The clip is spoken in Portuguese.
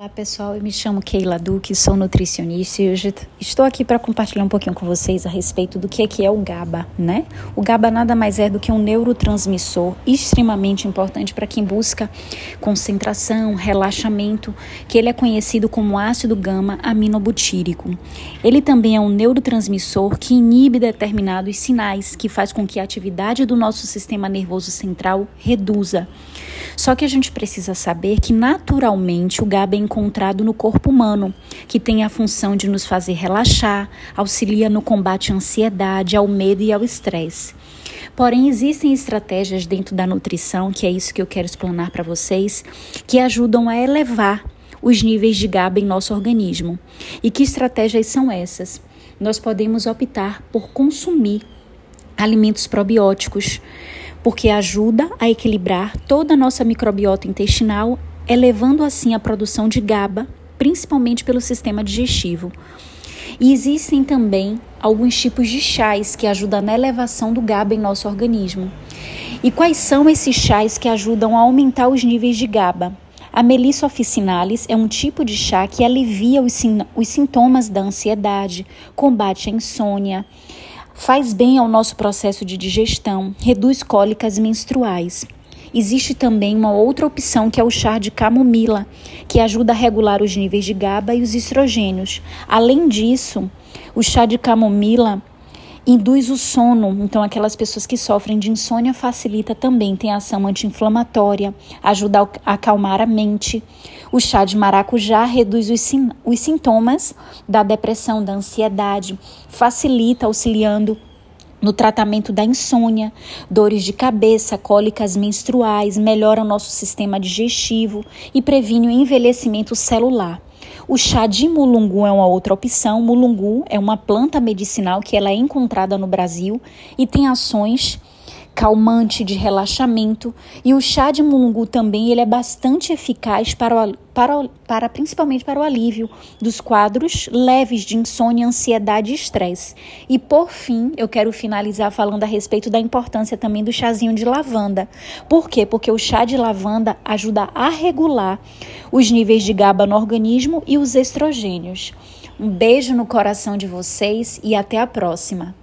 Olá pessoal, eu me chamo Keila Duque, sou nutricionista e hoje estou aqui para compartilhar um pouquinho com vocês a respeito do que é, que é o GABA, né? O GABA nada mais é do que um neurotransmissor extremamente importante para quem busca concentração, relaxamento, que ele é conhecido como ácido gama aminobutírico. Ele também é um neurotransmissor que inibe determinados sinais que faz com que a atividade do nosso sistema nervoso central reduza. Só que a gente precisa saber que naturalmente o GABA é encontrado no corpo humano, que tem a função de nos fazer relaxar, auxilia no combate à ansiedade, ao medo e ao estresse. Porém, existem estratégias dentro da nutrição, que é isso que eu quero explanar para vocês, que ajudam a elevar os níveis de GABA em nosso organismo. E que estratégias são essas? Nós podemos optar por consumir alimentos probióticos, porque ajuda a equilibrar toda a nossa microbiota intestinal, elevando assim a produção de GABA, principalmente pelo sistema digestivo. E existem também alguns tipos de chás que ajudam na elevação do GABA em nosso organismo. E quais são esses chás que ajudam a aumentar os níveis de GABA? A Melissa officinalis é um tipo de chá que alivia os, os sintomas da ansiedade, combate a insônia, Faz bem ao nosso processo de digestão, reduz cólicas menstruais. Existe também uma outra opção que é o chá de camomila, que ajuda a regular os níveis de GABA e os estrogênios. Além disso, o chá de camomila induz o sono, então aquelas pessoas que sofrem de insônia facilita também, tem ação anti-inflamatória, ajuda a acalmar a mente. O chá de maracujá reduz os, os sintomas da depressão, da ansiedade, facilita auxiliando no tratamento da insônia, dores de cabeça, cólicas menstruais, melhora o nosso sistema digestivo e previne o envelhecimento celular. O chá de mulungu é uma outra opção. Mulungu é uma planta medicinal que ela é encontrada no Brasil e tem ações calmante de relaxamento e o chá de mulungu também ele é bastante eficaz para, o, para, para principalmente para o alívio dos quadros leves de insônia, ansiedade e estresse. E por fim, eu quero finalizar falando a respeito da importância também do chazinho de lavanda. Por quê? Porque o chá de lavanda ajuda a regular os níveis de GABA no organismo e os estrogênios. Um beijo no coração de vocês e até a próxima.